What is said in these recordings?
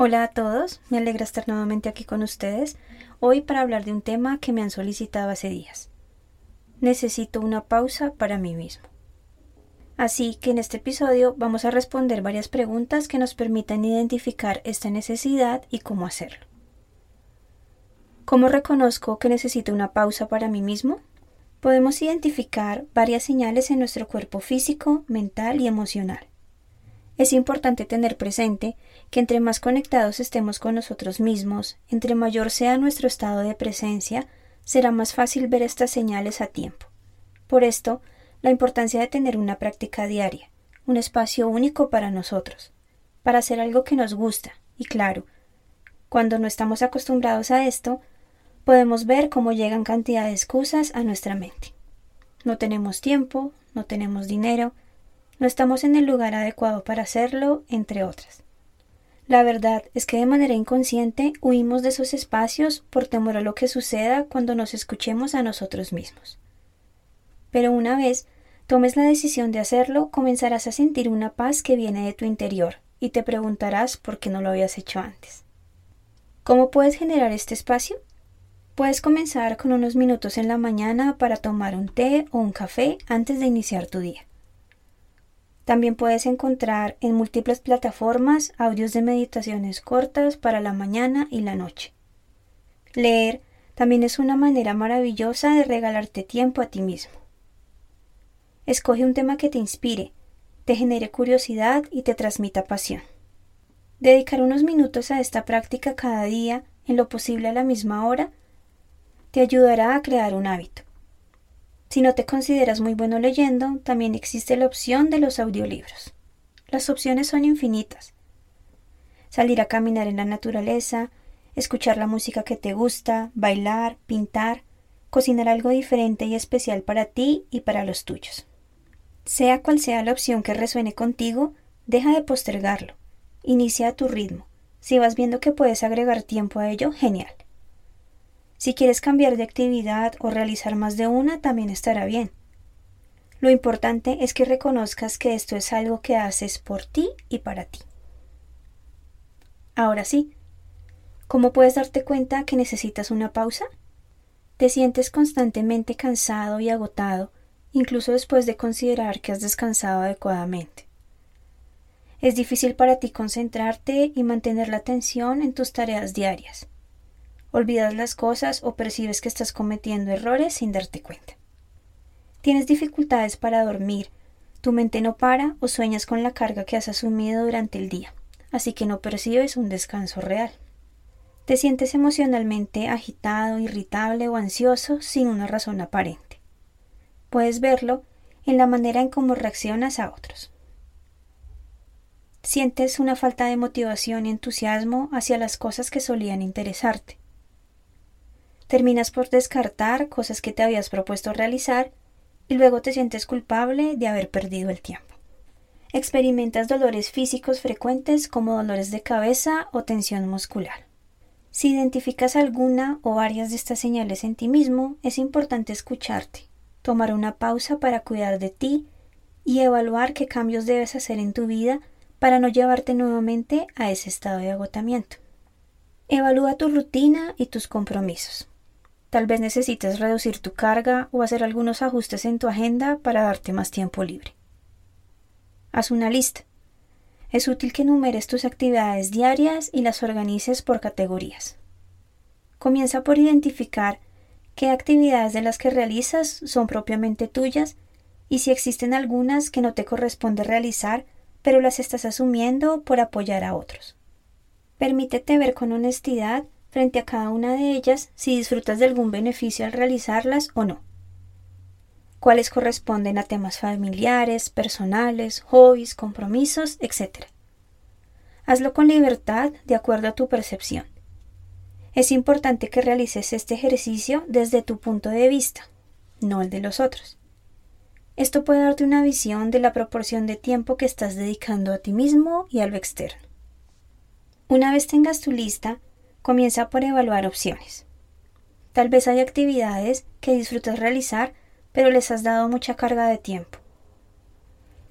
Hola a todos, me alegra estar nuevamente aquí con ustedes, hoy para hablar de un tema que me han solicitado hace días. Necesito una pausa para mí mismo. Así que en este episodio vamos a responder varias preguntas que nos permitan identificar esta necesidad y cómo hacerlo. ¿Cómo reconozco que necesito una pausa para mí mismo? Podemos identificar varias señales en nuestro cuerpo físico, mental y emocional. Es importante tener presente que entre más conectados estemos con nosotros mismos, entre mayor sea nuestro estado de presencia, será más fácil ver estas señales a tiempo. Por esto, la importancia de tener una práctica diaria, un espacio único para nosotros, para hacer algo que nos gusta, y claro, cuando no estamos acostumbrados a esto, podemos ver cómo llegan cantidad de excusas a nuestra mente. No tenemos tiempo, no tenemos dinero, no estamos en el lugar adecuado para hacerlo, entre otras. La verdad es que de manera inconsciente huimos de esos espacios por temor a lo que suceda cuando nos escuchemos a nosotros mismos. Pero una vez tomes la decisión de hacerlo, comenzarás a sentir una paz que viene de tu interior y te preguntarás por qué no lo habías hecho antes. ¿Cómo puedes generar este espacio? Puedes comenzar con unos minutos en la mañana para tomar un té o un café antes de iniciar tu día. También puedes encontrar en múltiples plataformas audios de meditaciones cortas para la mañana y la noche. Leer también es una manera maravillosa de regalarte tiempo a ti mismo. Escoge un tema que te inspire, te genere curiosidad y te transmita pasión. Dedicar unos minutos a esta práctica cada día, en lo posible a la misma hora, te ayudará a crear un hábito. Si no te consideras muy bueno leyendo, también existe la opción de los audiolibros. Las opciones son infinitas. Salir a caminar en la naturaleza, escuchar la música que te gusta, bailar, pintar, cocinar algo diferente y especial para ti y para los tuyos. Sea cual sea la opción que resuene contigo, deja de postergarlo. Inicia a tu ritmo. Si vas viendo que puedes agregar tiempo a ello, genial. Si quieres cambiar de actividad o realizar más de una, también estará bien. Lo importante es que reconozcas que esto es algo que haces por ti y para ti. Ahora sí, ¿cómo puedes darte cuenta que necesitas una pausa? ¿Te sientes constantemente cansado y agotado, incluso después de considerar que has descansado adecuadamente? Es difícil para ti concentrarte y mantener la atención en tus tareas diarias olvidas las cosas o percibes que estás cometiendo errores sin darte cuenta. Tienes dificultades para dormir, tu mente no para o sueñas con la carga que has asumido durante el día, así que no percibes un descanso real. Te sientes emocionalmente agitado, irritable o ansioso sin una razón aparente. Puedes verlo en la manera en cómo reaccionas a otros. Sientes una falta de motivación y entusiasmo hacia las cosas que solían interesarte terminas por descartar cosas que te habías propuesto realizar y luego te sientes culpable de haber perdido el tiempo. Experimentas dolores físicos frecuentes como dolores de cabeza o tensión muscular. Si identificas alguna o varias de estas señales en ti mismo, es importante escucharte, tomar una pausa para cuidar de ti y evaluar qué cambios debes hacer en tu vida para no llevarte nuevamente a ese estado de agotamiento. Evalúa tu rutina y tus compromisos. Tal vez necesites reducir tu carga o hacer algunos ajustes en tu agenda para darte más tiempo libre. Haz una lista. Es útil que enumeres tus actividades diarias y las organices por categorías. comienza por identificar qué actividades de las que realizas son propiamente tuyas y si existen algunas que no te corresponde realizar, pero las estás asumiendo por apoyar a otros. Permítete ver con honestidad frente a cada una de ellas si disfrutas de algún beneficio al realizarlas o no. Cuáles corresponden a temas familiares, personales, hobbies, compromisos, etc. Hazlo con libertad de acuerdo a tu percepción. Es importante que realices este ejercicio desde tu punto de vista, no el de los otros. Esto puede darte una visión de la proporción de tiempo que estás dedicando a ti mismo y a lo externo. Una vez tengas tu lista, comienza por evaluar opciones. Tal vez hay actividades que disfrutas realizar, pero les has dado mucha carga de tiempo.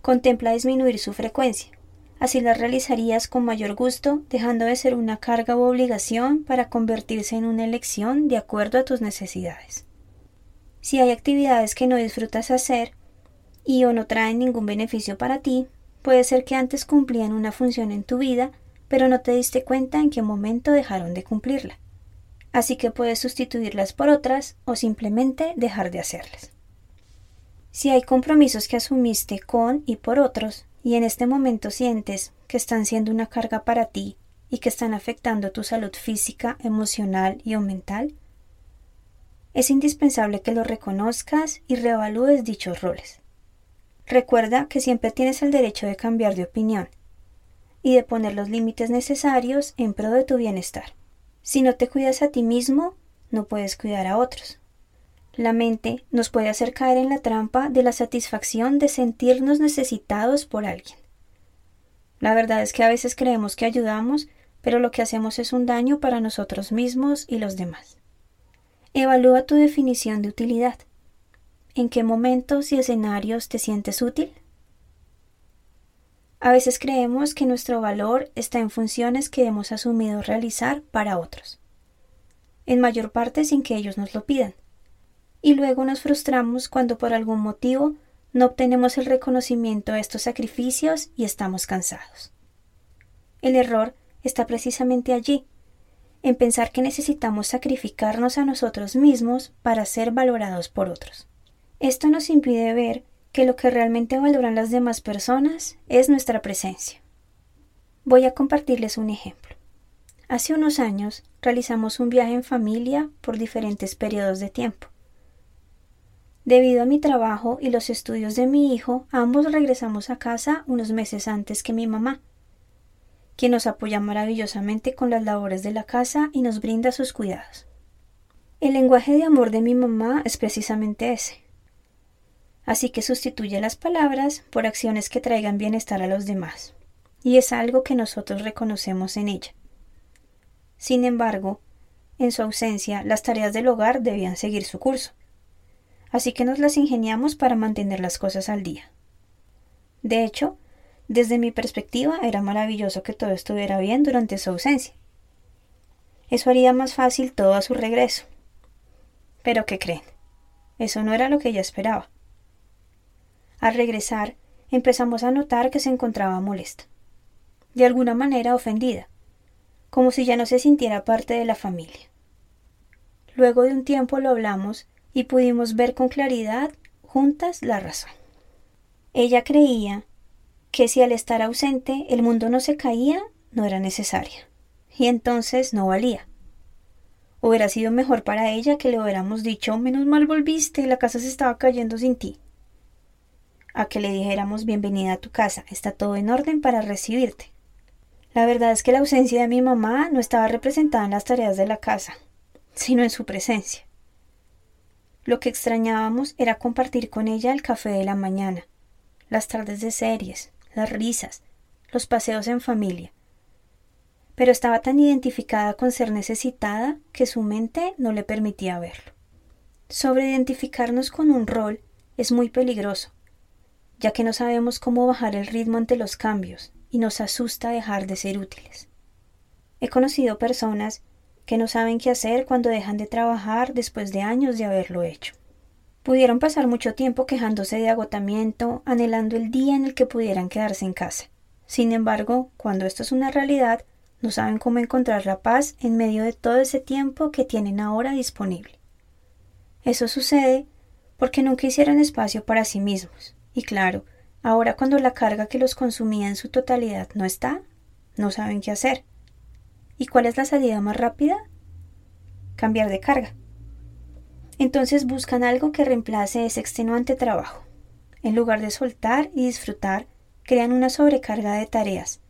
Contempla disminuir su frecuencia. Así las realizarías con mayor gusto, dejando de ser una carga u obligación para convertirse en una elección de acuerdo a tus necesidades. Si hay actividades que no disfrutas hacer y o no traen ningún beneficio para ti, puede ser que antes cumplían una función en tu vida, pero no te diste cuenta en qué momento dejaron de cumplirla. Así que puedes sustituirlas por otras o simplemente dejar de hacerlas. Si hay compromisos que asumiste con y por otros, y en este momento sientes que están siendo una carga para ti y que están afectando tu salud física, emocional y o mental, es indispensable que lo reconozcas y reevalúes dichos roles. Recuerda que siempre tienes el derecho de cambiar de opinión y de poner los límites necesarios en pro de tu bienestar. Si no te cuidas a ti mismo, no puedes cuidar a otros. La mente nos puede hacer caer en la trampa de la satisfacción de sentirnos necesitados por alguien. La verdad es que a veces creemos que ayudamos, pero lo que hacemos es un daño para nosotros mismos y los demás. Evalúa tu definición de utilidad. ¿En qué momentos y escenarios te sientes útil? A veces creemos que nuestro valor está en funciones que hemos asumido realizar para otros, en mayor parte sin que ellos nos lo pidan y luego nos frustramos cuando por algún motivo no obtenemos el reconocimiento a estos sacrificios y estamos cansados. El error está precisamente allí, en pensar que necesitamos sacrificarnos a nosotros mismos para ser valorados por otros. Esto nos impide ver que lo que realmente valoran las demás personas es nuestra presencia. Voy a compartirles un ejemplo. Hace unos años realizamos un viaje en familia por diferentes periodos de tiempo. Debido a mi trabajo y los estudios de mi hijo, ambos regresamos a casa unos meses antes que mi mamá, quien nos apoya maravillosamente con las labores de la casa y nos brinda sus cuidados. El lenguaje de amor de mi mamá es precisamente ese. Así que sustituye las palabras por acciones que traigan bienestar a los demás, y es algo que nosotros reconocemos en ella. Sin embargo, en su ausencia, las tareas del hogar debían seguir su curso así que nos las ingeniamos para mantener las cosas al día. De hecho, desde mi perspectiva era maravilloso que todo estuviera bien durante su ausencia. Eso haría más fácil todo a su regreso. Pero ¿qué creen? Eso no era lo que ella esperaba. Al regresar, empezamos a notar que se encontraba molesta, de alguna manera ofendida, como si ya no se sintiera parte de la familia. Luego de un tiempo lo hablamos y pudimos ver con claridad juntas la razón. Ella creía que si al estar ausente el mundo no se caía, no era necesaria, y entonces no valía. Hubiera sido mejor para ella que le hubiéramos dicho menos mal volviste, la casa se estaba cayendo sin ti. A que le dijéramos bienvenida a tu casa, está todo en orden para recibirte. La verdad es que la ausencia de mi mamá no estaba representada en las tareas de la casa, sino en su presencia. Lo que extrañábamos era compartir con ella el café de la mañana, las tardes de series, las risas, los paseos en familia. Pero estaba tan identificada con ser necesitada que su mente no le permitía verlo. Sobreidentificarnos con un rol es muy peligroso, ya que no sabemos cómo bajar el ritmo ante los cambios y nos asusta dejar de ser útiles. He conocido personas que no saben qué hacer cuando dejan de trabajar después de años de haberlo hecho. Pudieron pasar mucho tiempo quejándose de agotamiento, anhelando el día en el que pudieran quedarse en casa. Sin embargo, cuando esto es una realidad, no saben cómo encontrar la paz en medio de todo ese tiempo que tienen ahora disponible. Eso sucede porque nunca hicieron espacio para sí mismos. Y claro, ahora cuando la carga que los consumía en su totalidad no está, no saben qué hacer. ¿Y cuál es la salida más rápida? Cambiar de carga. Entonces buscan algo que reemplace ese extenuante trabajo. En lugar de soltar y disfrutar, crean una sobrecarga de tareas,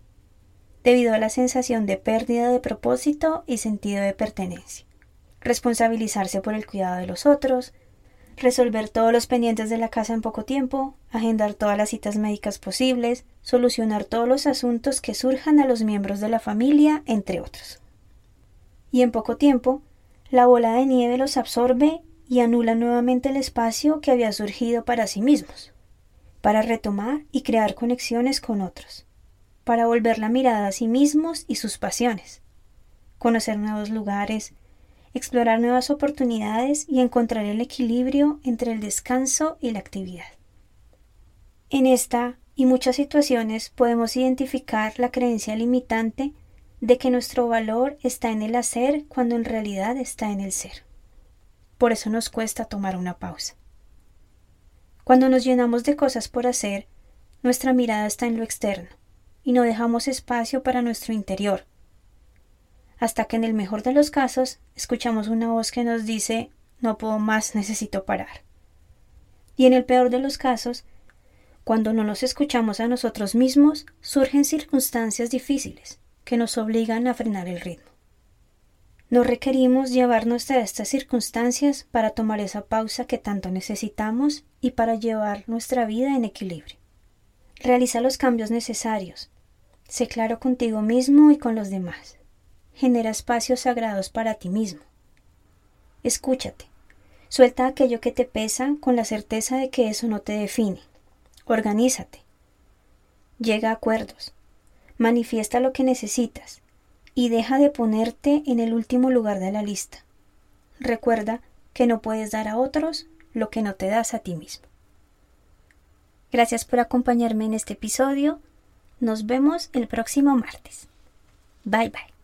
debido a la sensación de pérdida de propósito y sentido de pertenencia. Responsabilizarse por el cuidado de los otros, resolver todos los pendientes de la casa en poco tiempo, agendar todas las citas médicas posibles, solucionar todos los asuntos que surjan a los miembros de la familia, entre otros. Y en poco tiempo, la bola de nieve los absorbe y anula nuevamente el espacio que había surgido para sí mismos, para retomar y crear conexiones con otros, para volver la mirada a sí mismos y sus pasiones, conocer nuevos lugares, explorar nuevas oportunidades y encontrar el equilibrio entre el descanso y la actividad. En esta y muchas situaciones podemos identificar la creencia limitante de que nuestro valor está en el hacer cuando en realidad está en el ser. Por eso nos cuesta tomar una pausa. Cuando nos llenamos de cosas por hacer, nuestra mirada está en lo externo y no dejamos espacio para nuestro interior, hasta que en el mejor de los casos escuchamos una voz que nos dice no puedo más, necesito parar. Y en el peor de los casos, cuando no nos escuchamos a nosotros mismos, surgen circunstancias difíciles que nos obligan a frenar el ritmo. No requerimos llevarnos a estas circunstancias para tomar esa pausa que tanto necesitamos y para llevar nuestra vida en equilibrio. Realiza los cambios necesarios. Sé claro contigo mismo y con los demás genera espacios sagrados para ti mismo. Escúchate. Suelta aquello que te pesa con la certeza de que eso no te define. Organízate. Llega a acuerdos. Manifiesta lo que necesitas y deja de ponerte en el último lugar de la lista. Recuerda que no puedes dar a otros lo que no te das a ti mismo. Gracias por acompañarme en este episodio. Nos vemos el próximo martes. Bye bye.